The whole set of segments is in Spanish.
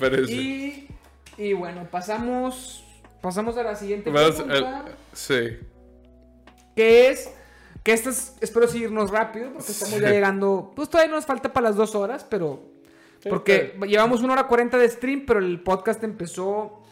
parece. Y, y bueno, pasamos. Pasamos a la siguiente Vamos, pregunta. sí. Que es. Que esta es, espero seguirnos rápido, porque estamos ya Sí. llegando. Pues todavía nos falta para las dos horas, pero. Porque Sí, llevamos una hora cuarenta de stream, pero el podcast empezó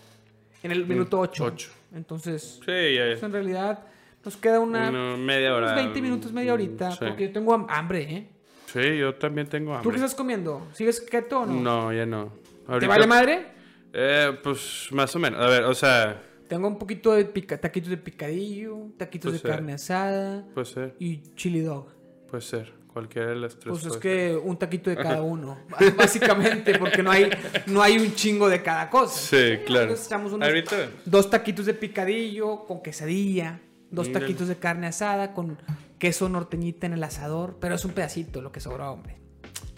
en el minuto ocho. ocho. Entonces, Sí, ya, pues, en realidad nos queda una. Una media hora. unos 20 minutos, media horita. Sí. Porque yo tengo ham- hambre, ¿eh? Sí, yo también tengo ¿Tú hambre. qué estás comiendo? ¿Sigues keto o no? No, ya no. ¿Te vale madre? Eh, pues más o menos. A ver, o sea, Tengo un poquito de pica- taquitos de picadillo, taquitos de carne asada puede ser, y chili dog. puede ser. Cualquiera de las tres. Pues es que un taquito de cada uno, básicamente, porque no hay, no hay un chingo de cada cosa. Sí, claro. Entonces echamos unos- Ahorita. dos taquitos de picadillo con quesadilla, dos taquitos de carne asada con queso norteñita en el asador, pero es un pedacito lo que sobró, hombre.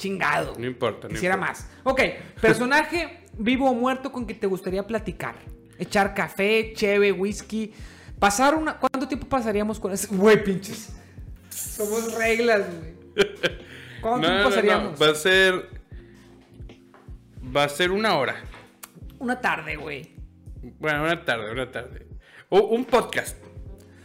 Chingado. No importa, no Quisiera importa. más. Ok, personaje vivo o muerto con que te gustaría platicar. Echar café, cheve, whisky. Pasar una. ¿Cuánto tiempo pasaríamos con ese? Güey, pinches. Somos reglas, güey. ¿Cuánto No, tiempo no, pasaríamos? Va a ser. Va a ser una hora. Una tarde, güey. Bueno, una tarde, una tarde. O un podcast.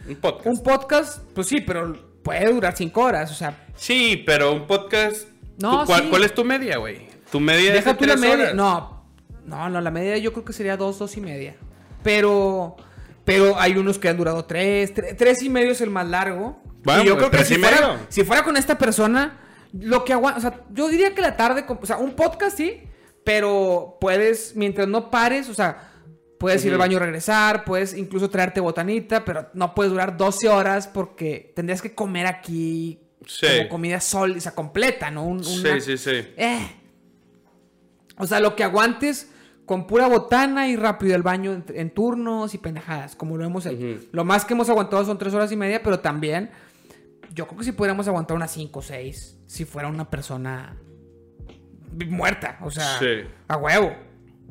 Un podcast. Un podcast, pues sí, pero puede durar cinco horas. O sea, Sí, pero un podcast. No, ¿tú- ¿cuál, sí. cuál es tu media, güey? Tu media deja es de la tres media. horas. No, no, no, la media yo creo que sería dos, dos y media. Pero, pero hay unos que han durado tres, tre- tres y medio es el más largo. Bueno, y yo pues, creo que si fuera, si fuera con esta persona, lo que aguanta, o sea, yo diría que la tarde, o sea, un podcast sí, pero puedes, mientras no pares, o sea, puedes ir al baño y regresar, puedes incluso traerte botanita, pero no puedes durar 12 horas porque tendrías que comer aquí Sí. como comida sólida, o sea, completa, ¿no? Un- Sí, una- sí, sí. eh. O sea, lo que aguantes con pura botana y rápido al baño en, en turnos y pendejadas, como lo hemos hecho. Lo más que hemos aguantado son tres horas y media, pero también yo creo que sí podríamos aguantar unas cinco o seis si fuera una persona muerta. O sea, Sí. a huevo.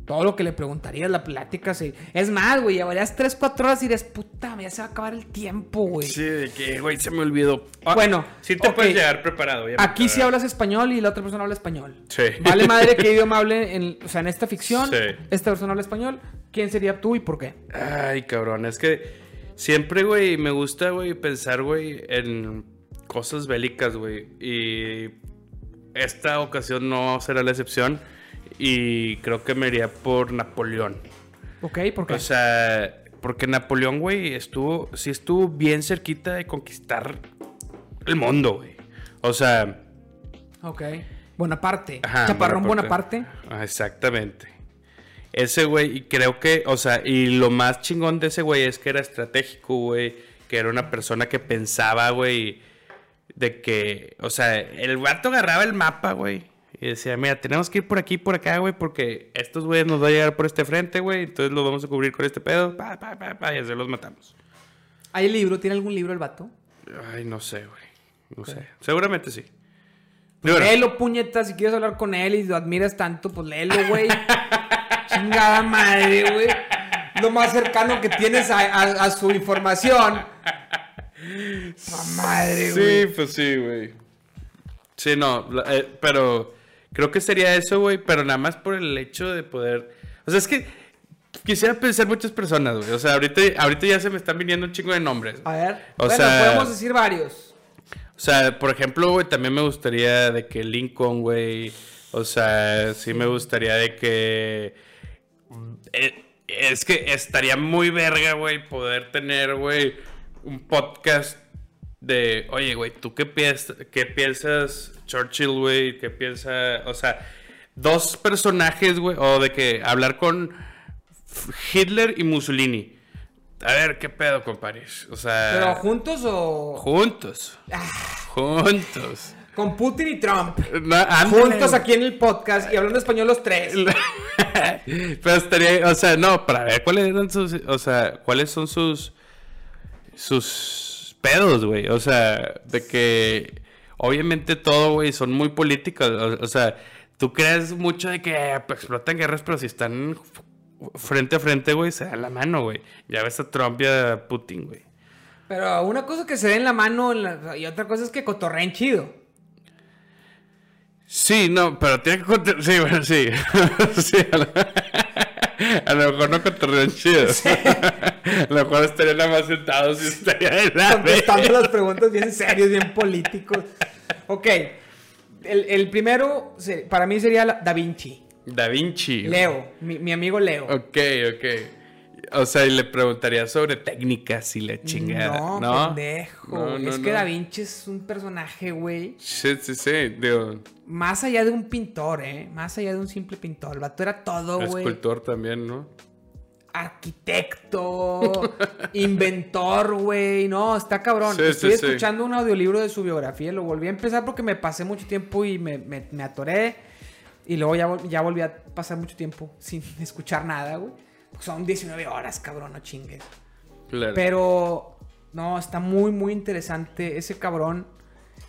Todo lo que le preguntarías, la plática, sí. Es más, güey, llevarías tres, cuatro horas y dirías, puta, ya se va a acabar el tiempo, güey. Sí, de que, güey, se me olvidó. Ah, Bueno, sí te puedes llegar preparado. ya Aquí sí hablas español y la otra persona habla español. Sí. Vale madre qué idioma hable en, o sea, en esta ficción. Sí. Esta persona habla español. ¿Quién sería tú y por qué? Ay, cabrón, es que siempre, güey, me gusta, güey, pensar, güey, en cosas bélicas, güey. Y esta ocasión no será la excepción. Y creo que me iría por Napoleón. ¿Ok? ¿Por qué? O sea, porque Napoleón, güey, estuvo, sí estuvo bien cerquita de conquistar el mundo, güey. O sea, ok. Bonaparte. Ajá, Chaparrón Bonaparte. Bonaparte. Ah, exactamente. Ese güey, y creo que, o sea, y lo más chingón de ese güey es que era estratégico, güey. Que era una persona que pensaba, güey, de que, o sea, el vato agarraba el mapa, güey. Y decía, mira, tenemos que ir por aquí, por acá, güey, porque estos güeyes nos van a llegar por este frente, güey. Entonces los vamos a cubrir con este pedo. Pa, pa, pa, pa, y así los matamos. ¿Hay libro? ¿Tiene algún libro el vato? Ay, no sé, güey. No sé. Seguramente sí. Digo, Léelo, puñeta. Si quieres hablar con él y lo admiras tanto, pues léelo, güey. Chingada madre, güey. Lo más cercano que tienes a, a- a su información. Pa' madre, güey. Sí, pues sí, güey. Sí, no, la- eh, pero creo que sería eso, güey, pero nada más por el hecho de poder... O sea, es que quisiera pensar muchas personas, güey. O sea, ahorita, ahorita ya se me están viniendo un chingo de nombres. A ver. O bueno, sea- podemos decir varios. O sea, por ejemplo, güey, también me gustaría de que Lincoln, güey... O sea, sí me gustaría de que... eh, es que estaría muy verga, güey, poder tener, güey, un podcast de, oye, güey, ¿tú qué piensas, qué piensas Churchill, güey? ¿Qué piensa, o sea, dos personajes, güey, o de que hablar con Hitler y Mussolini? A ver, ¿qué pedo, compadres? O sea, ¿Pero juntos o juntos, juntos. con Putin y Trump? No, Juntos aquí en el podcast y hablando español los tres. Pero estaría, o sea, no, para ver cuáles eran sus, o sea, cuáles son sus, sus pedos, güey. O sea, de que obviamente todo, güey, son muy políticos. O, o sea, tú crees mucho de que explotan guerras, pero si están frente a frente, güey, se dan la mano, güey. Ya ves a Trump y a Putin, güey. Pero una cosa que se dé en la mano y otra cosa es que cotorreen chido. Sí, no, pero tiene que contar. Sí, bueno, sí. sí a, lo... mejor no cotorrean chido. Sí. a lo mejor estarían nada más sentados y estaría de la Contestando las preguntas bien serios, bien políticos. Ok. El, el primero, para mí sería Da Vinci. Da Vinci. Leo, mi, mi amigo Leo. Ok, ok. O sea, y le preguntaría sobre técnicas y le chingada. No, ¿no? pendejo. es que Da Vinci es un personaje, güey. Sí, sí, sí. Digo. Más allá de un pintor, ¿eh? Más allá de un simple pintor. El vato era todo, güey. Escultor también, ¿no? Arquitecto, inventor, güey. No, está cabrón. Estoy escuchando un audiolibro de su biografía. Lo volví a empezar porque me pasé mucho tiempo y me, me, atoré. Y luego ya, ya volví a pasar mucho tiempo sin escuchar nada, güey. Son 19 horas, cabrón, no chingues. Pero, no, está muy, muy interesante. Ese cabrón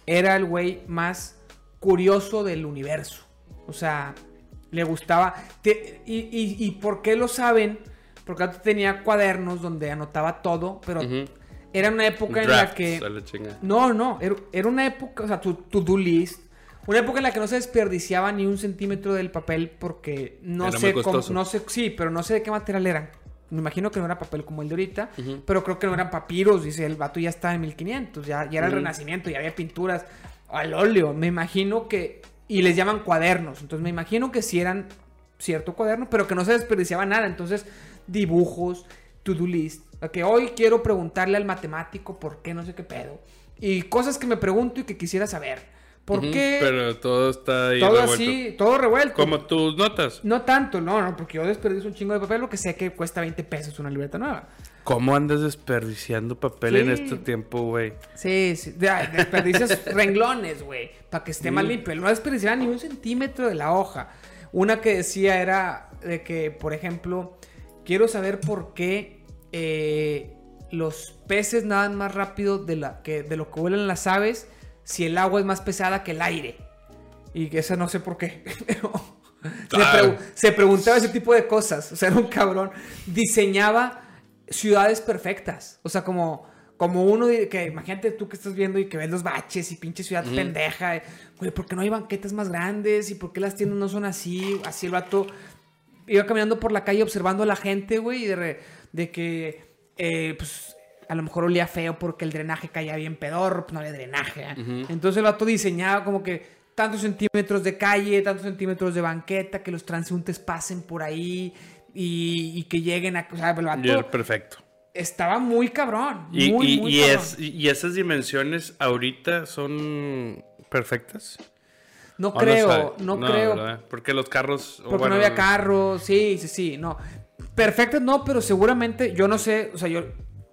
era el güey más curioso del universo. O sea, le gustaba. y, y, por qué lo saben? Porque tenía cuadernos donde anotaba todo, pero era una época en la que. No, no, era, una época, o sea, tu to-do list una época en la que no se desperdiciaba ni un centímetro del papel porque no sé cómo, no sé, sí, pero no sé de qué material eran. Me imagino que no era papel como el de ahorita, pero creo que no eran papiros, dice, el vato ya estaba en 1500, ya, ya era el renacimiento, ya había pinturas al óleo, me imagino que, y les llaman cuadernos, entonces me imagino que sí eran cierto cuaderno, pero que no se desperdiciaba nada, entonces dibujos, to-do list, que hoy quiero preguntarle al matemático por qué no sé qué pedo, y cosas que me pregunto y que quisiera saber. ¿Por qué? Pero todo está ahí Todo así, todo revuelto. Como tus notas. No tanto, no, no, porque yo desperdicio un chingo de papel, lo que sé que cuesta 20 pesos una libreta nueva. ¿Cómo andas desperdiciando papel en este tiempo, güey? Sí, sí. Desperdicias renglones, güey, para que esté más mm. limpio. No desperdiciaba ni un centímetro de la hoja. Una que decía era de que, por ejemplo, quiero saber por qué eh, los peces nadan más rápido de, la, que, de lo que vuelan las aves si el agua es más pesada que el aire. Y que eso no sé por qué. se, preguntaba ese tipo de cosas. O sea, era un cabrón. Diseñaba ciudades perfectas. O sea, como, como uno que, imagínate tú que estás viendo y que ves los baches y pinche ciudad pendeja. Güey, ¿por qué no hay banquetas más grandes? ¿Y por qué las tiendas no son así? Así el vato iba caminando por la calle observando a la gente, güey, y de, de que, eh, pues, a lo mejor olía feo porque el drenaje caía bien pedor, pues no había drenaje. ¿eh? Entonces el vato diseñaba como que tantos centímetros de calle, tantos centímetros de banqueta, que los transeúntes pasen por ahí y, que lleguen a... O sea, el vato perfecto. Estaba muy cabrón. Y, muy, muy cabrón. ¿Y esas dimensiones ahorita son perfectas? No creo, no, creo. Porque los carros... Porque no había carros, sí, sí, sí, no. Perfectas no, pero seguramente, yo no sé, o sea, yo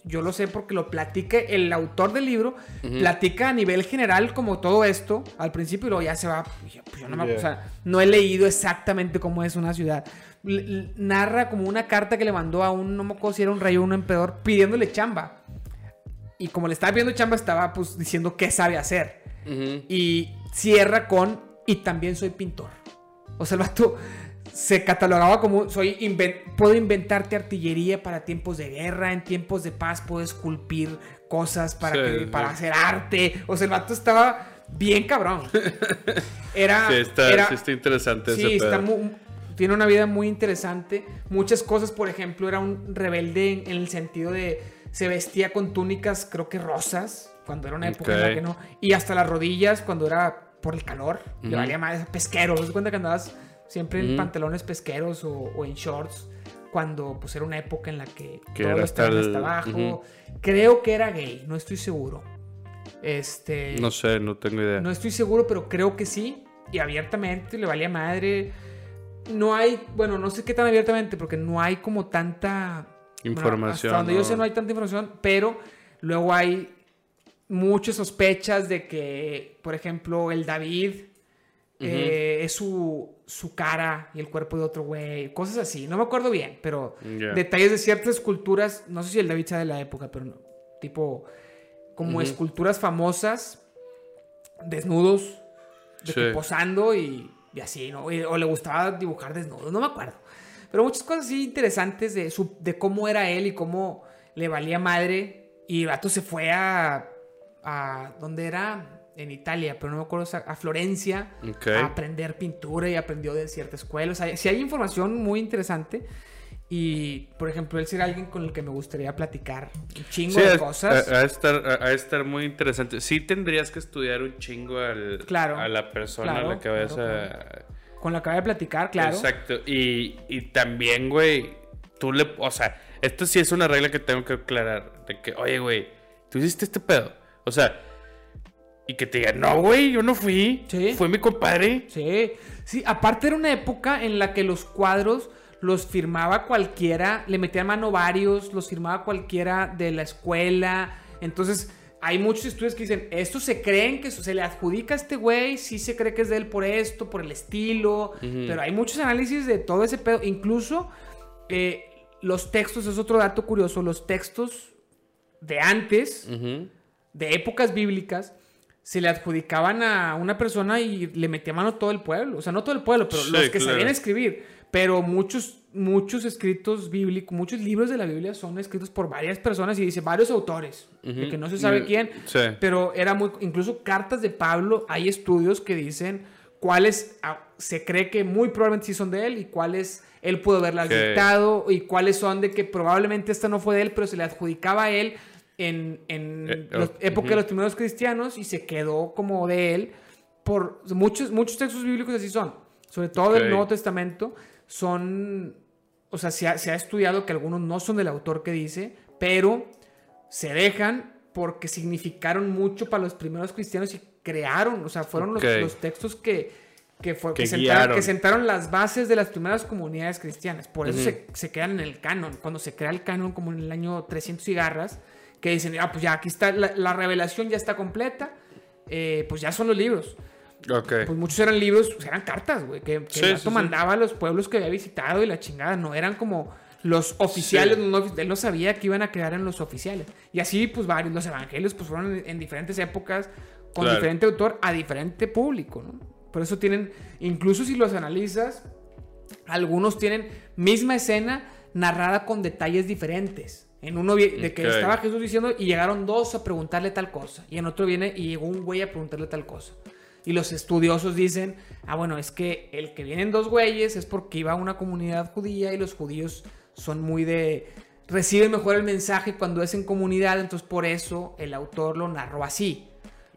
yo lo sé porque lo platique el autor del libro, platica a nivel general como todo esto al principio y luego ya se va, pues yo no, me, o sea, no he leído exactamente cómo es una ciudad. narra como una carta que le mandó a un, no me acuerdo si era un rey o un emperador, pidiéndole chamba. Y como le estaba pidiendo chamba, estaba pues diciendo qué sabe hacer. Y cierra con, y también soy pintor. O sea, el vato se catalogaba como soy puedo inventarte artillería para tiempos de guerra, en tiempos de paz puedo esculpir cosas para, para hacer arte. O sea, el vato estaba bien cabrón. Era, sí, está, sí está interesante. Sí, está tiene una vida muy interesante. Muchas cosas, por ejemplo, era un rebelde en, el sentido de se vestía con túnicas, creo que rosas, cuando era una época en la que no. Y hasta las rodillas, cuando era por el calor. Le valía más pesquero. ¿Te cuenta que andabas siempre en pantalones pesqueros o, en shorts, cuando pues era una época en la que, todo estaba hasta abajo. Creo que era gay, no estoy seguro. Este. No sé, no tengo idea. No estoy seguro, pero creo que sí. Y abiertamente le valía madre. No hay, bueno, no sé qué tan abiertamente, porque no hay como tanta información. hasta donde yo sé no hay tanta información, pero luego hay muchas sospechas de que, por ejemplo, el David eh, es su, su, cara y el cuerpo de otro güey, cosas así. No me acuerdo bien, pero detalles de ciertas esculturas, no sé si el David sea de la época, pero no, tipo como esculturas famosas, desnudos, posando y, así, ¿no? O le gustaba dibujar desnudos, no me acuerdo. Pero muchas cosas así interesantes de, su, de cómo era él y cómo le valía madre. Y el vato se fue a. a ¿Dónde era? En Italia, pero no me acuerdo, a Florencia, Ok. a aprender pintura y aprendió de cierta escuela. O sea, si hay información muy interesante. Y, por ejemplo, él sería alguien con el que me gustaría platicar un chingo Sí, de cosas. a- a estar, a, a estar muy interesante. Sí tendrías que estudiar un chingo al, Claro, a la persona claro, a la que vayas claro, a... Con la que voy a platicar, claro. Exacto. Y, y también, güey, tú le... O sea, esto sí es una regla que tengo que aclarar. De que, oye, güey, tú hiciste este pedo. O sea, y que te digan, no, güey, yo no fui. Sí. Fue mi compadre. Sí, sí, aparte era una época en la que los cuadros los firmaba cualquiera, le metían mano varios, los firmaba cualquiera de la escuela. Entonces, hay muchos estudios que dicen, esto se creen que se le adjudica a este güey, sí se cree que es de él por esto, por el estilo, pero hay muchos análisis de todo ese pedo. Incluso eh, los textos, es otro dato curioso, los textos de antes, de épocas bíblicas, se le adjudicaban a una persona y le metía mano todo el pueblo. O sea, no todo el pueblo, pero Sí, los que claro. sabían escribir. Pero muchos, muchos escritos bíblicos, muchos libros de la Biblia son escritos por varias personas y dice varios autores, de que no se sabe Mm, quién. sí. Pero era muy, incluso cartas de Pablo, hay estudios que dicen cuáles ah, se cree que muy probablemente sí son de él y cuáles él pudo haberlas dictado y cuáles son de que probablemente esta no fue de él, pero se le adjudicaba a él en, en Eh, la época de los primeros cristianos y se quedó como de él por muchos, muchos textos bíblicos así son, sobre todo del. Nuevo Testamento, son, o sea, se ha, se ha estudiado que algunos no son del autor que dice, pero se dejan porque significaron mucho para los primeros cristianos y crearon, o sea, fueron los, textos que, que, fue- Que que sentaron, guiaron. que sentaron las bases de las primeras comunidades cristianas. Por eso se, se quedan en el canon. Cuando se crea el canon, como en el año 300 y garras, que dicen, ah, pues ya aquí está, la, la revelación ya está completa, eh, pues ya son los libros. Ok. Pues muchos eran libros, pues eran cartas, güey, que, que Sí, el sí, sí. mandaba a los pueblos que había visitado y la chingada, no eran como los oficiales, Sí. no- él no sabía que iban a crear en los oficiales. Y así, pues varios, los evangelios, pues fueron en, en diferentes épocas, con Claro. diferente autor, a diferente público, ¿no? Por eso tienen, incluso si los analizas, algunos tienen misma escena narrada con detalles diferentes. En uno de que estaba Jesús diciendo y llegaron dos a preguntarle tal cosa. Y en otro viene y llegó un güey a preguntarle tal cosa. Y los estudiosos dicen, ah, bueno, es que el que vienen dos güeyes es porque iba a una comunidad judía y los judíos son muy de... reciben mejor el mensaje cuando es en comunidad, entonces por eso el autor lo narró así.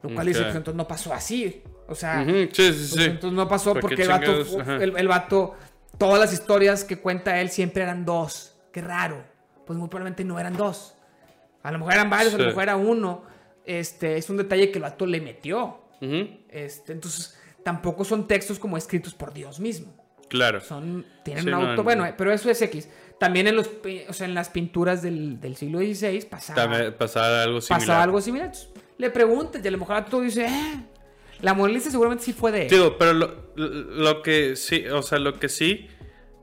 Lo cual dice, Ok. pues entonces no pasó así. O sea, Ujú, Sí, sí, pues sí. entonces no pasó ¿Por qué porque el vato, el vato, todas las historias que cuenta él siempre eran dos. Qué raro. Pues muy probablemente no eran dos. A lo mejor eran varios, a lo mejor era uno. Este, es un detalle que el vato le metió. Este, entonces, tampoco son textos como escritos por Dios mismo. Claro. Son, tienen Sí, un auto, no. bueno, pero eso es X. También en los, pi- o sea, en las pinturas del, del siglo XVI pasaba, También pasaba algo similar. pasaba algo similar. Le preguntas y a lo mejor tú dices, eh, la Mona Lisa seguramente sí fue de él. Digo, pero lo- lo que sí, o sea, lo que sí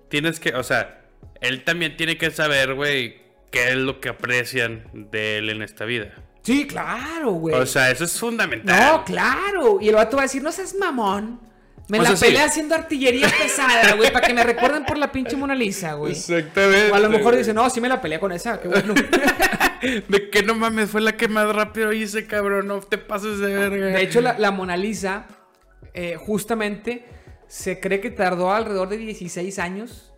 tienes que, o sea, él también tiene que saber, güey, qué es lo que aprecian de él en esta vida. Sí, claro, güey. O sea, eso es fundamental. no, claro. Y el vato va a decir, no seas mamón. Me O la sea, sí. peleé haciendo artillería pesada, güey, para que me recuerden por la pinche Mona Lisa, güey. Exactamente. O a lo mejor dice, no, sí me la peleé con esa, qué bueno. De que no mames, fue la que más rápido hice, cabrón. No te pases de verga. De hecho, la, la Mona Lisa, eh, justamente, se cree que tardó alrededor de 16 años.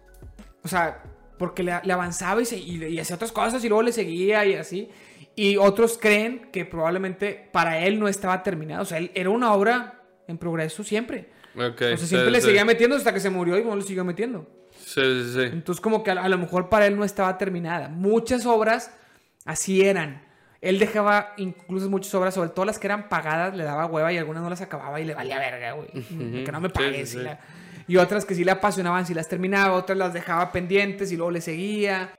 O sea, porque le, le avanzaba y, se- y- y hacía otras cosas y luego le seguía y así. Y otros creen que probablemente para él no estaba terminado. O sea, él era una obra en progreso siempre. Ok, O sea, sí, siempre le sí. seguía metiendo hasta que se murió y no le siguió metiendo. Sí, sí, sí. Entonces, como que a, a lo mejor para él no estaba terminada. Muchas obras así eran. Él dejaba incluso muchas obras, sobre todo las que eran pagadas, le daba hueva y algunas no las acababa y le valía verga, güey. Que no me pagues. sí, y sí. la- Y otras que sí le apasionaban, sí las terminaba, otras las dejaba pendientes y luego le seguía.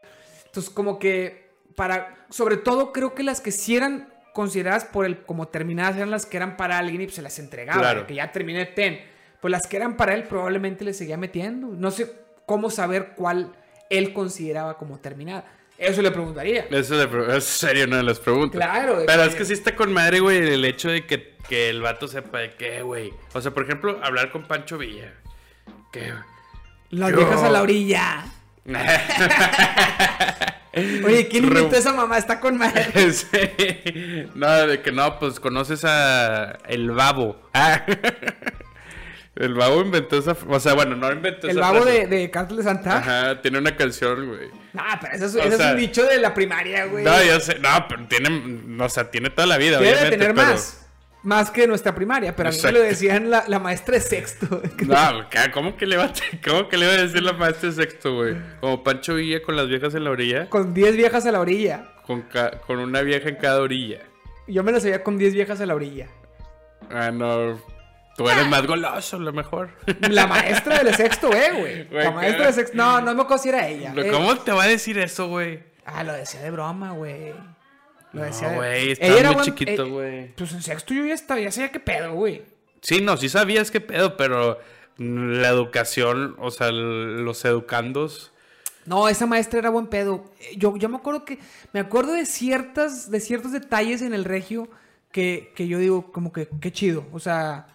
Entonces, como que para. Sobre todo, creo que las que sí eran consideradas por él como terminadas eran las que eran para alguien y pues se las entregaba. Claro. Que ya terminé, ten. Pues las que eran para él probablemente le seguía metiendo. No sé cómo saber cuál él consideraba como terminada. Eso le preguntaría. Eso le es serio una de las preguntas. Claro, Pero que- es que sí está con madre, güey, el hecho de que, que el vato sepa de qué, güey. O sea, por ejemplo, hablar con Pancho Villa. ¿Qué? Las Yo- viejas a la orilla. Oye, ¿quién Re- inventó esa mamá? Está con madre. Sí. No, de que no, pues conoces a el babo. Ah. El babo inventó esa, o sea, bueno, no inventó El esa babo frase. de, de Santa. Ajá, tiene una canción, güey. Nah, pero eso es, un dicho de la primaria, güey. No, yo sé, no, pero tiene, no, o sea, tiene toda la vida, Debe de tener pero- más. Más que nuestra primaria, pero a mí me lo decían la, la maestra de sexto. No. ¿cómo que le va a, cómo que le va a decir la maestra de sexto, güey? Como Pancho Villa con las viejas en la orilla, con 10 viejas a la orilla. con, ca- con una vieja en cada orilla. Yo me lo sabía con 10 viejas a la orilla. Ah, no, tú eres más goloso, a lo mejor. La maestra del sexto, eh, güey. La maestra ¿qué? del sexto. No, no me acuerdo si era ella. eh. ¿Cómo te va a decir eso, güey? Ah, lo decía de broma, güey. Lo No, decía de- güey, estaba muy chiquito, eh, güey. Pues en sexto yo ya estaba, ya sabía qué pedo, güey. Sí, no, sí sabías qué pedo, pero la educación, o sea, los educandos. No, esa maestra era buen pedo. Yo, yo me acuerdo que. Me acuerdo de ciertas. de ciertos detalles en el regio que, que yo digo, como que qué chido. O sea.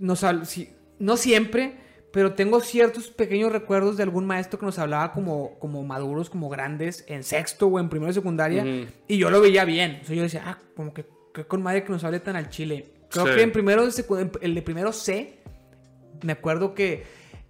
Hab- sí, no siempre, pero tengo ciertos pequeños recuerdos de algún maestro que nos hablaba como, como maduros, como grandes, en sexto o en primero de secundaria. Y yo lo veía bien. O sea, yo decía, ah, como que, que con madre que nos hable tan al chile. Creo Sí. que en primero el de primero C, me acuerdo que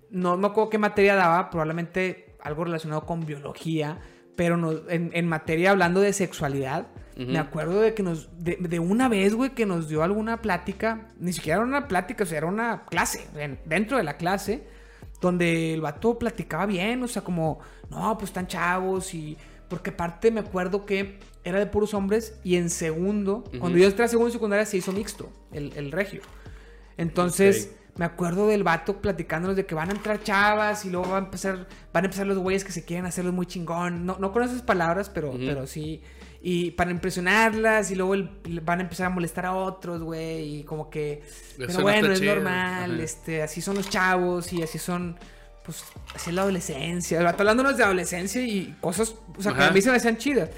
no me acuerdo qué materia daba, probablemente algo relacionado con biología, pero en, en materia hablando de sexualidad, me acuerdo de que nos, de, de una vez, güey, que nos dio alguna plática, ni siquiera era una plática, o sea, era una clase, en- dentro de la clase, donde el vato platicaba bien, o sea, como, no, pues están chavos y... Porque aparte me acuerdo que era de puros hombres y en segundo, cuando yo entré a segundo y secundaria se hizo mixto, el, el regio. Entonces, me acuerdo del vato platicándonos de que van a entrar chavas y luego van a empezar, van a empezar los güeyes que se quieren hacerlos muy chingón. No, no con esas palabras, pero, pero sí. Y para impresionarlas y luego el- van a empezar a molestar a otros, güey. Y como que... Pero no bueno, es normal. Ajá. este Así son los chavos y así son... Pues así es la adolescencia. Hablándonos de adolescencia y cosas... O sea, que a mí se me hacían chidas.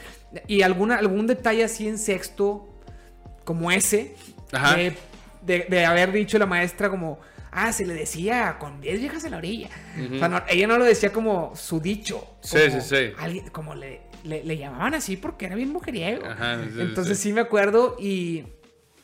Y alguna, algún detalle así en sexto, como ese, Ajá. de, de- de haber dicho la maestra como, ah, se le decía con 10 viejas en la orilla. O sea, no- ella no lo decía como su dicho. Sí, sí, sí. alguien- como le, le, le llamaban así porque era bien mujeriego. Ajá, sí, Entonces sí. sí. me acuerdo y,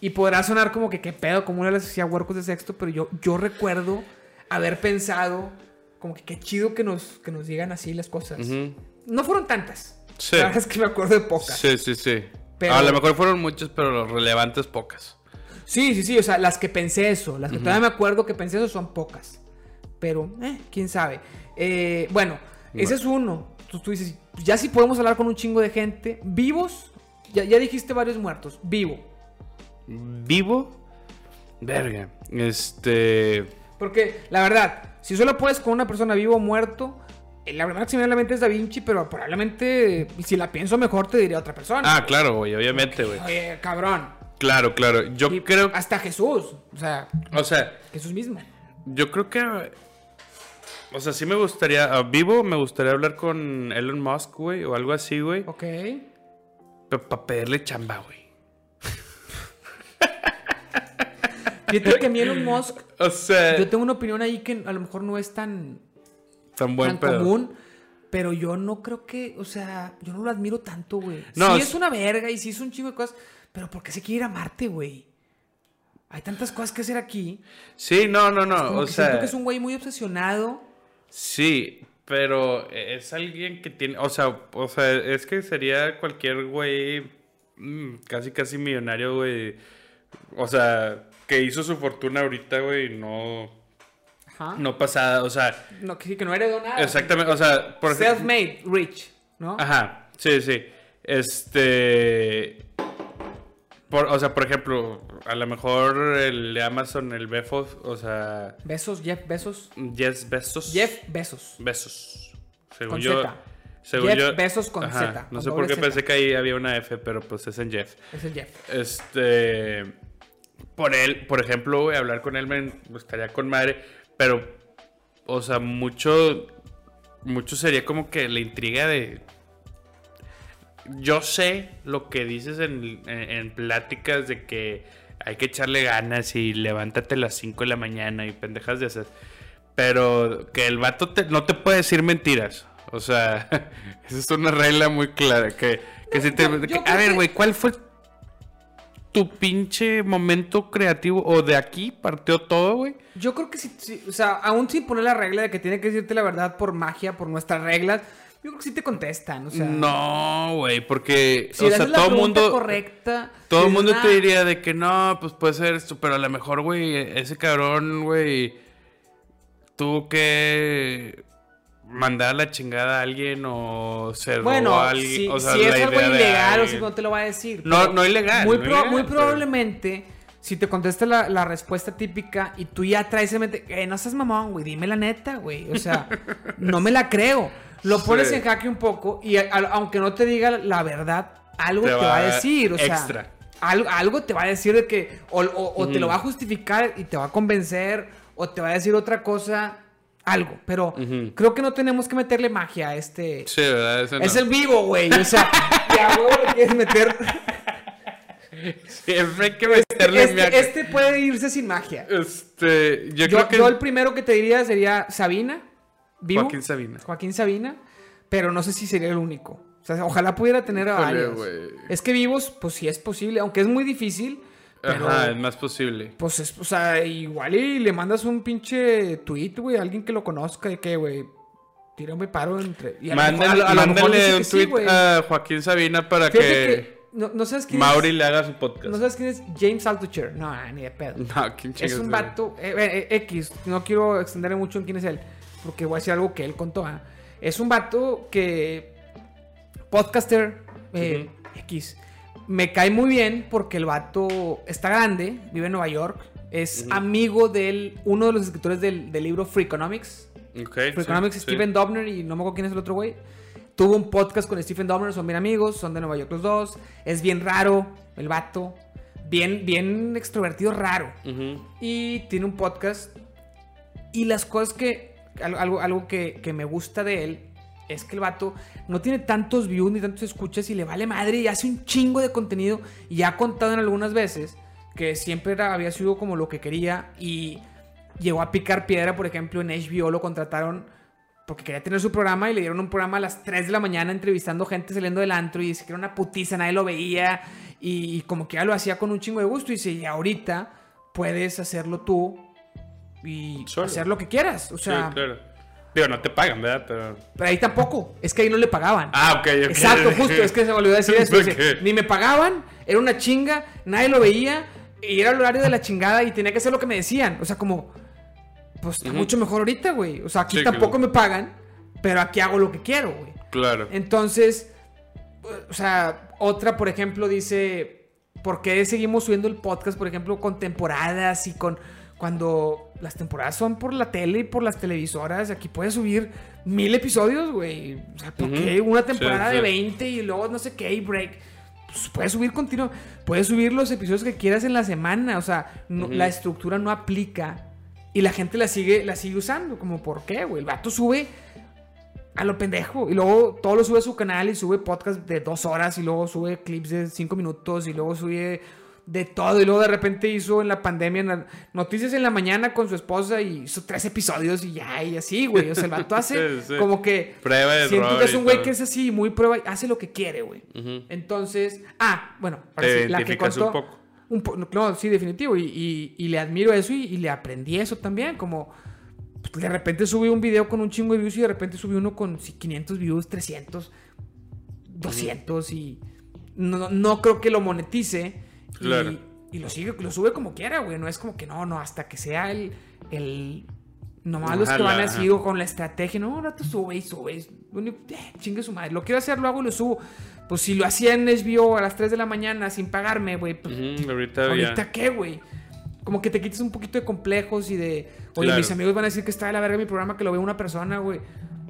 y podrá sonar como que qué pedo, como uno les hacía huercos de sexto, pero yo, yo recuerdo haber pensado como que qué chido que nos, que nos digan así las cosas. Ujú. No fueron tantas. Sí. La verdad es que me acuerdo de pocas. Sí, sí, sí. Pero- A lo mejor fueron muchas, pero relevantes pocas. Sí, sí, sí, o sea, las que pensé eso, las que todavía me acuerdo que pensé eso son pocas. Pero, eh, quién sabe. Eh, bueno, ese es uno. Tú, tú dices, ya si podemos hablar con un chingo de gente. Vivos, ya, ya dijiste varios muertos. Vivo. ¿Vivo? Verga. Este. Porque, la verdad, si solo puedes con una persona vivo o muerto, eh, la primera que se me mente es Da Vinci, pero probablemente, si la pienso mejor, te diré otra persona. Ah, claro, güey, obviamente, güey. Oye, cabrón. Claro, claro. Yo Y creo. Hasta Jesús. O sea, O sea, Jesús mismo. yo creo que. O sea, sí me gustaría. ah, vivo, me gustaría hablar con Elon Musk, güey, o algo así, güey. Ok. Para pedirle chamba, güey. Fíjate que a mí Elon Musk O sea, Yo tengo una opinión ahí que a lo mejor no es tan, tan buen tan pedo. común, pero yo no creo que, o sea, yo no lo admiro tanto, güey. No, sí es- es una verga y sí es un chingo de cosas, pero ¿por qué se quiere ir a Marte, güey? Hay tantas cosas que hacer aquí. Sí, no, no, no. Como o que siento sea, que es un güey muy obsesionado. Sí, pero es alguien que tiene. O sea, o sea, es que sería cualquier güey mm, casi, casi millonario, güey. O sea, que hizo su fortuna ahorita, güey, no, Ajá. no pasada. O sea, No, que sí, que no heredó nada. exactamente. O sea, por ejemplo. Self-made, rich, ¿no? Ajá, sí, sí. Este. Por, o sea, por ejemplo, a lo mejor el de Amazon, el Befos, o sea, Besos, Jeff Besos. Jeff Bezos. Jeff Besos. Besos. Según Con yo. Z. Según Jeff yo. Bezos con Ajá, Z, No sé por qué pensé que ahí había una F, pero pues es en Jeff. Es el Jeff. Este. Por él, por ejemplo, güey, hablar con él me gustaría con madre, pero, o sea, mucho. Mucho sería como que la intriga de. Yo sé lo que dices en, en- en pláticas de que hay que echarle ganas y levántate a las 5 de la mañana y pendejas de esas. Pero que el vato te- no te puede decir mentiras. O sea, esa es una regla muy clara. Que, que si te, yo- que- yo a creo ver, que- güey, ¿cuál fue tu pinche momento creativo? ¿O de aquí partió todo, güey? Yo creo que sí, sí, o sea, aún sin poner la regla de que tiene que decirte la verdad por magia, por nuestras reglas, yo creo que sí te contestan, o sea. no, güey, porque, Si o sea, la todo el mundo... correcta. Todo el mundo te "Nah, diría de que no, pues puede ser esto, pero a lo mejor, güey, ese cabrón, güey, tuvo que mandar a la chingada a alguien o se robó Bueno, a alguien. si, o sea, si la es algo ilegal o si no te lo va a decir. No, no ilegal, Muy, no pro- ilegal, muy pero- probablemente, si te contesta la, la respuesta típica y tú ya traes en mente, eh, no seas mamón, güey, dime la neta, güey. O sea, no me la creo. Lo Sí. pones en jaque un poco y a- a- aunque no te diga la verdad, algo Te te, va va a decir. O sea, algo, algo te va a decir de que, o, o- o te lo va a justificar y te va a convencer, o te va a decir otra cosa, algo. Pero creo que no tenemos que meterle magia a este. Sí, ¿verdad? Ese Es no. el vivo, güey. O sea, ya, güey, quieres meter. Siempre hay que meterle Este, este puede irse sin magia. Este, yo, Yo, creo que yo el primero que te diría sería Sabina. Vivo. Joaquín Sabina. Joaquín Sabina. Pero no sé si sería el único. O sea, ojalá pudiera tener a varios. güey. Es que vivos, pues sí es posible. Aunque es muy difícil. Pero, Ajá, es más posible. pues es, o sea, igual y le mandas un pinche tweet, güey, a alguien que lo conozca de que, güey, tírame paro entre. y a lo mejor- Mándale, a mándale un tweet a Joaquín Sabina para Fíjate que, que no, no sabes quién Mauri es. le haga su podcast. No sabes quién es James Altucher. No, ni de pedo. No, ¿quién Es un vato eh, eh, X. No quiero extenderme mucho en quién es él. Porque voy a decir algo que él contó. ah. Es un vato que. Podcaster eh, X. Me cae muy bien porque el vato está grande, vive en Nueva York. Es amigo de uno de los escritores del, del libro Freakonomics. Ok, sí, Freakonomics, sí. Stephen Dobner y no me acuerdo quién es el otro güey. Tuvo un podcast con Stephen Dobner, son bien amigos, son de Nueva York los dos. Es bien raro el vato. Bien, bien extrovertido, raro. Y tiene un podcast. Y las cosas que. Algo, algo, que, me gusta de él es que el vato no tiene tantos views ni tantos escuchas y le vale madre y hace un chingo de contenido. Y ha contado en algunas veces que siempre era- había sido como lo que quería y llegó a picar piedra, por ejemplo, en HBO lo contrataron porque quería tener su programa y le dieron un programa a las 3 de la mañana entrevistando gente saliendo del antro y dice que era una putiza, nadie lo veía y, como que ya lo hacía con un chingo de gusto y dice, ahorita puedes hacerlo tú y Solo. hacer lo que quieras. O sea, sí, claro. Digo, no te pagan, ¿verdad? Pero... pero ahí tampoco, es que ahí no le pagaban. Ah, ok, ok. Exacto, justo, es que se me olvidó decir eso. dice, Ok. ni me pagaban, era una chinga, nadie lo veía, y era el horario de la chingada y tenía que hacer lo que me decían. O sea, como, pues está mucho mejor ahorita, güey. O sea, aquí Sí, tampoco claro. me pagan, pero aquí hago lo que quiero, güey. Claro. Entonces, o sea, otra, por ejemplo, dice, ¿por qué seguimos subiendo el podcast, por ejemplo, con temporadas y con... Cuando las temporadas son por la tele y por las televisoras, aquí puedes subir mil episodios, güey. O sea, ¿por qué una temporada sí. de 20 y luego no sé qué y break? Pues puedes subir continuo, puedes subir los episodios que quieras en la semana, o sea, no- la estructura no aplica y la gente la sigue, la sigue usando, como ¿por qué, güey? El vato sube a lo pendejo. Y luego todo lo sube a su canal y sube podcast de dos horas y luego sube clips de cinco minutos y luego sube de todo. Y luego de repente hizo en la pandemia noticias en la mañana con su esposa y hizo tres episodios y ya, y así, güey. O sea, el vato hace Sí, sí. como que... Prueba de Siento que es un güey que es así, muy prueba, hace lo que quiere, güey. Entonces, ah, bueno, Te sí, la que identificas un contó... poco. un po- no, sí, definitivo. Y, y- y le admiro eso y, y le aprendí eso también. Como pues, de repente subí un video con un chingo de views y de repente subí uno con sí, 500 views, 300, 200 y no, no creo que lo monetice. Y, Claro. y lo sigue, lo sube como quiera, güey. No es como que no, no, hasta que sea el. el nomás los que van así o con la estrategia. No, ahora tú sube y sube. eh, chingue su madre. Lo quiero hacer, lo hago y lo subo. Pues si lo hacía en HBO a las 3 de la mañana sin pagarme, güey. Pues, Ujú, ahorita, ¿Ahorita qué, güey? Como que te quites un poquito de complejos y de. Oye, Claro. mis amigos van a decir que está de la verga mi programa, que lo ve una persona, güey.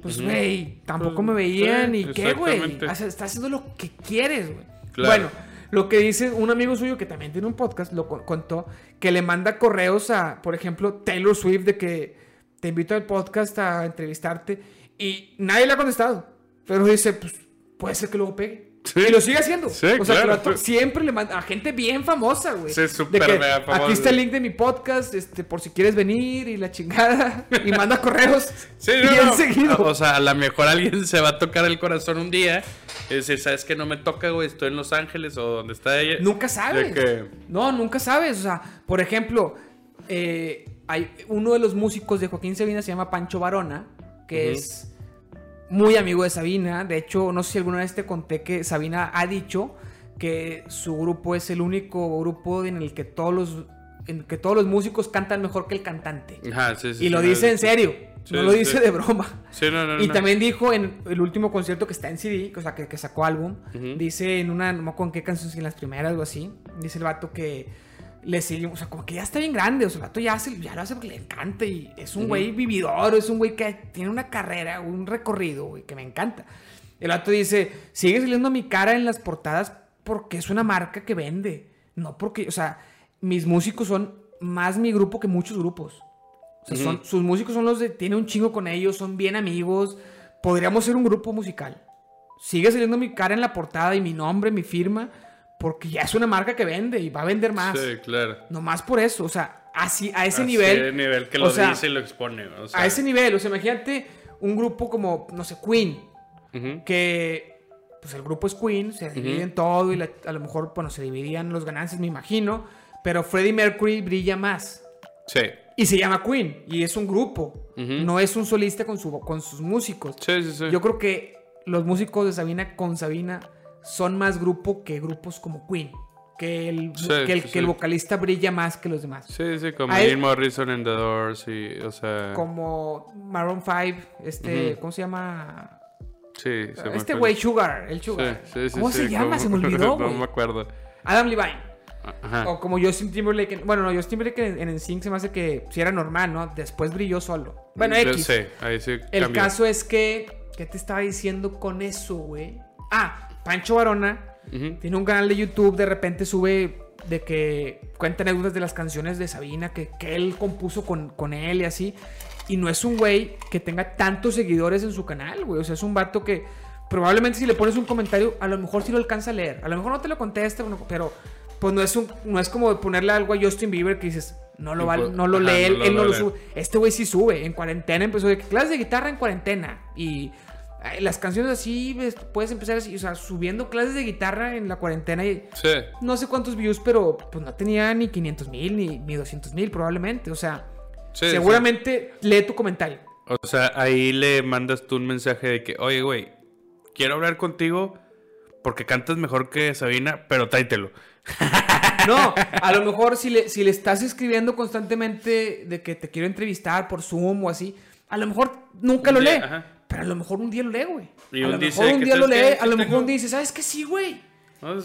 Pues, güey, tampoco Pues, me veían. sí, ¿Y qué, güey? O sea, Estás haciendo lo que quieres, güey. Claro. Bueno, lo que dice un amigo suyo que también tiene un podcast, lo co- contó, que le manda correos a, por ejemplo, Taylor Swift de que te invito al podcast a entrevistarte y nadie le ha contestado. Pero dice, pues, puede ser que luego pegue. Sí. Y lo sigue haciendo. Sí, o sea, claro, sí. siempre le manda a gente bien famosa, güey. Sí, súper mega famosa. Aquí está el link de mi podcast, este, por si quieres venir y la chingada. Y manda correos. Sí, no, bien no. seguido. O sea, a lo mejor alguien se va a tocar el corazón un día y decir, ¿sabes que no me toca, güey? Estoy en Los Ángeles o donde está ella. Nunca sabes. Que- No, nunca sabes. O sea, por ejemplo, eh, hay uno de los músicos de Joaquín Sabina se llama Pancho Varona, que es muy amigo de Sabina. De hecho, no sé si alguna vez te conté que Sabina ha dicho que su grupo es el único grupo en el que todos los, en que todos los músicos cantan mejor que el cantante. Ajá, sí, sí, y lo dice en serio. No lo dice de broma. Sí, no, no, Y no. también dijo en el último concierto que está en CD, o sea, que, que sacó álbum, dice en una, no me acuerdo en qué canción, si en las primeras o así, dice el vato que le sigue, o sea, como que ya está bien grande, o sea, el vato ya, hace, ya lo hace porque le encanta y es un güey vividor, es un güey que tiene una carrera, un recorrido, güey, que me encanta. El vato dice, sigue saliendo mi cara en las portadas porque es una marca que vende, no porque, o sea, mis músicos son más mi grupo que muchos grupos. O sea, son, Ujú. sus músicos son los de. Tiene un chingo con ellos, son bien amigos. Podríamos ser un grupo musical. Sigue saliendo mi cara en la portada y mi nombre, mi firma, porque ya es una marca que vende y va a vender más. Sí, claro. Nomás por eso, o sea, así, a ese Así nivel. de nivel que o lo sea, dice y lo expone. O sea, a ese nivel, o sea, imagínate un grupo como, no sé, Queen, que pues el grupo es Queen, se divide en todo y la- a lo mejor, bueno, se dividían los ganancias, me imagino, pero Freddie Mercury brilla más. Sí. Y se llama Queen. Y es un grupo. No es un solista con, su, con sus músicos. Sí, sí, sí. Yo creo que los músicos de Sabina con Sabina son más grupo que grupos como Queen. Que el, Sí, que el, sí, que el sí. vocalista brilla más que los demás. Sí, sí, como Jim Morrison en The Doors y, o sea... Como Maroon 5, este. ¿cómo se llama? Sí, se me Este güey, Sugar, el Sugar. sí, ¿Cómo se llama? como- Se me olvidó, no me acuerdo. Adam Levine. Ajá. O como Justin Timberlake. en- Bueno, no, Justin Timberlake en, en NSYNC se me hace que si era normal, ¿no? Después brilló solo. Bueno, Yo X. sé, ahí sí El cambió. caso es que. ¿Qué te estaba diciendo con eso, güey? Ah, Pancho Varona Ujú. tiene un canal de YouTube, de repente sube de que cuenta anécdotas de las canciones de Sabina que, que él compuso con, con él y así. Y no es un güey que tenga tantos seguidores en su canal, güey. O sea, es un vato que probablemente si le pones un comentario, a lo mejor sí lo alcanza a leer. A lo mejor no te lo contesta, pero pues no es, un, no es como ponerle algo a Justin Bieber que dices, no lo, va- Tipo, no lo ajá, lee, no él, lo él no lo leer. sube. Este güey sí sube. En cuarentena empezó de clases de guitarra en cuarentena. Y las canciones así, ves, puedes empezar así, o sea, subiendo clases de guitarra en la cuarentena y Sí. no sé cuántos views, pero pues no tenía ni 500 mil ni, ni 200 mil probablemente. O sea, Sí, seguramente lee tu comentario. O sea, ahí le mandas tú un mensaje de que, oye, güey, quiero hablar contigo porque cantas mejor que Sabina, pero tráetelo. No, a lo mejor si le, si le estás escribiendo constantemente de que te quiero entrevistar por Zoom o así, a lo mejor nunca Un lo lee. ajá. Pero a lo mejor un día lo lee, güey. A lo mejor un día lo ¿sabes lee, a lo mejor un día dice, ¿sabes qué? Sí, güey.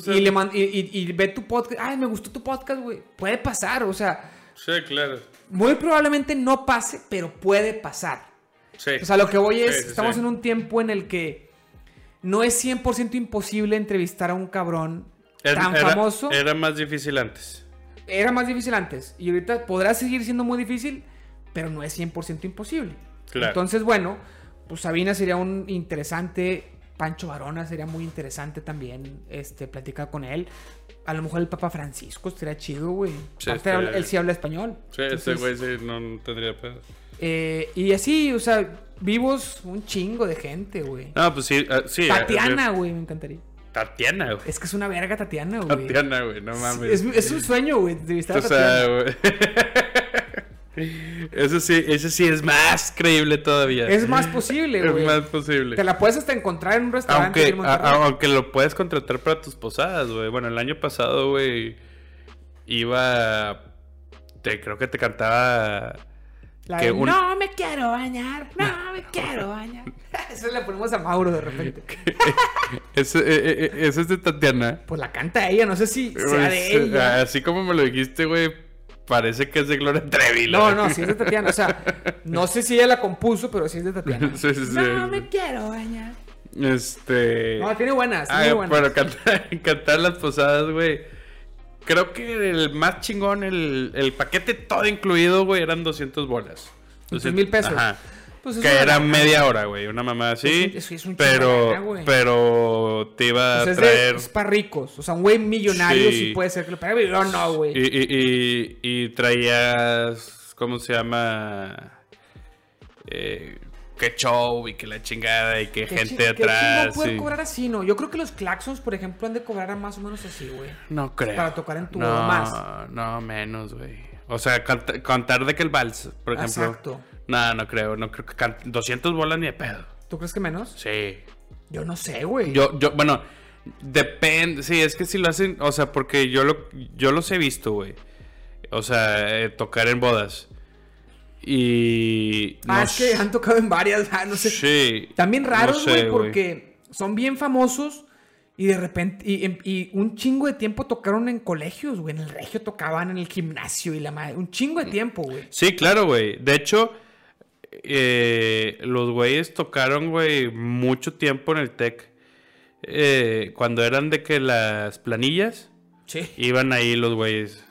Y, le man- y, y- y ve tu podcast. Ay, me gustó tu podcast, güey. Puede pasar, o sea, Sí, claro. muy probablemente no pase, pero puede pasar. Sí. O sea, lo que voy es, Sí, sí, estamos en un tiempo en el que no es 100% imposible entrevistar a un cabrón Era- tan era- famoso. Era más difícil antes. Era más difícil antes. Y ahorita podrá seguir siendo muy difícil, pero no es 100% imposible. Claro. Entonces, bueno, pues Sabina sería un interesante. Pancho Varona sería muy interesante también este, platicar con él. A lo mejor el Papa Francisco estaría chido, güey. Sí, estaría- él sí habla español. Sí, ese Entonces, güey sí no, tendría pedo. eh, y así, o sea, vivos un chingo de gente, güey. No, pues sí. ah, sí Tatiana, güey, me encantaría. Tatiana, güey. Es que es una verga Tatiana, güey. Tatiana, güey, no mames. Es, es un sueño, güey, entrevistar a O sea, Tatiana. güey. Eso sí, eso sí es más creíble todavía. Es más posible, Es güey. más posible. Te la puedes hasta encontrar en un restaurante. Aunque, a- a- aunque lo puedes contratar para tus posadas, güey. Bueno, el año pasado, güey, iba... Te, creo que te cantaba... La que de, un- No me quiero bañar, no me quiero bañar. Eso le ponemos a Mauro de repente. Ese, eh, eh, ese es de Tatiana. Pues la canta ella, no sé si sea Pues, de ella. Así como me lo dijiste, güey, parece que es de Gloria Trevi. No, no, sí es de Tatiana. O sea, no sé si ella la compuso, pero sí es de Tatiana. Sí, sí, sí. No me quiero bañar. Este... No, tiene buenas, Ah, muy buenas. pero cantar, cantar las posadas, güey. Creo que el más chingón, el, el paquete todo incluido, güey, eran 200 bolas. 200 mil pesos. Ajá. Pues es que era media hora, güey. Una mamá así. Es un- es- un pero, güey. pero te iba a sea, es, traer. es para ricos. O sea, un güey millonario sí, Sí. puede ser que lo pague, pero yo no, güey. Y, y, y, y traías. ¿Cómo se llama? Eh, que show y que la chingada y que gente chi- atrás. poder sí. cobrar así, ¿no? Yo creo que los claxons, por ejemplo, han de cobrar más o menos así, güey. No creo. Para tocar en tu no, más. No, menos, güey. O sea, canta- cantar de que el vals, por ejemplo. Exacto. No, no creo. No creo que can- 200 bolas ni de pedo. ¿Tú crees que menos? Sí. Yo no sé, güey. Yo, yo, bueno, depende. Sí, es que si lo hacen, o sea, porque yo lo, yo los he visto, güey. O sea, eh, tocar en bodas. Y. Ah, no es que han tocado en varias, ah, no sé. Sí. También no raros, sé, güey, porque son bien famosos y de repente, y, em, y un chingo de tiempo tocaron en colegios, güey. En el regio tocaban, en el gimnasio y la madre. Un chingo de tiempo, güey. Sí, claro, güey. De hecho, eh, los güeyes tocaron, güey, mucho tiempo en el TEC. Eh, cuando eran de que las planillas, Sí. iban ahí los güeyes.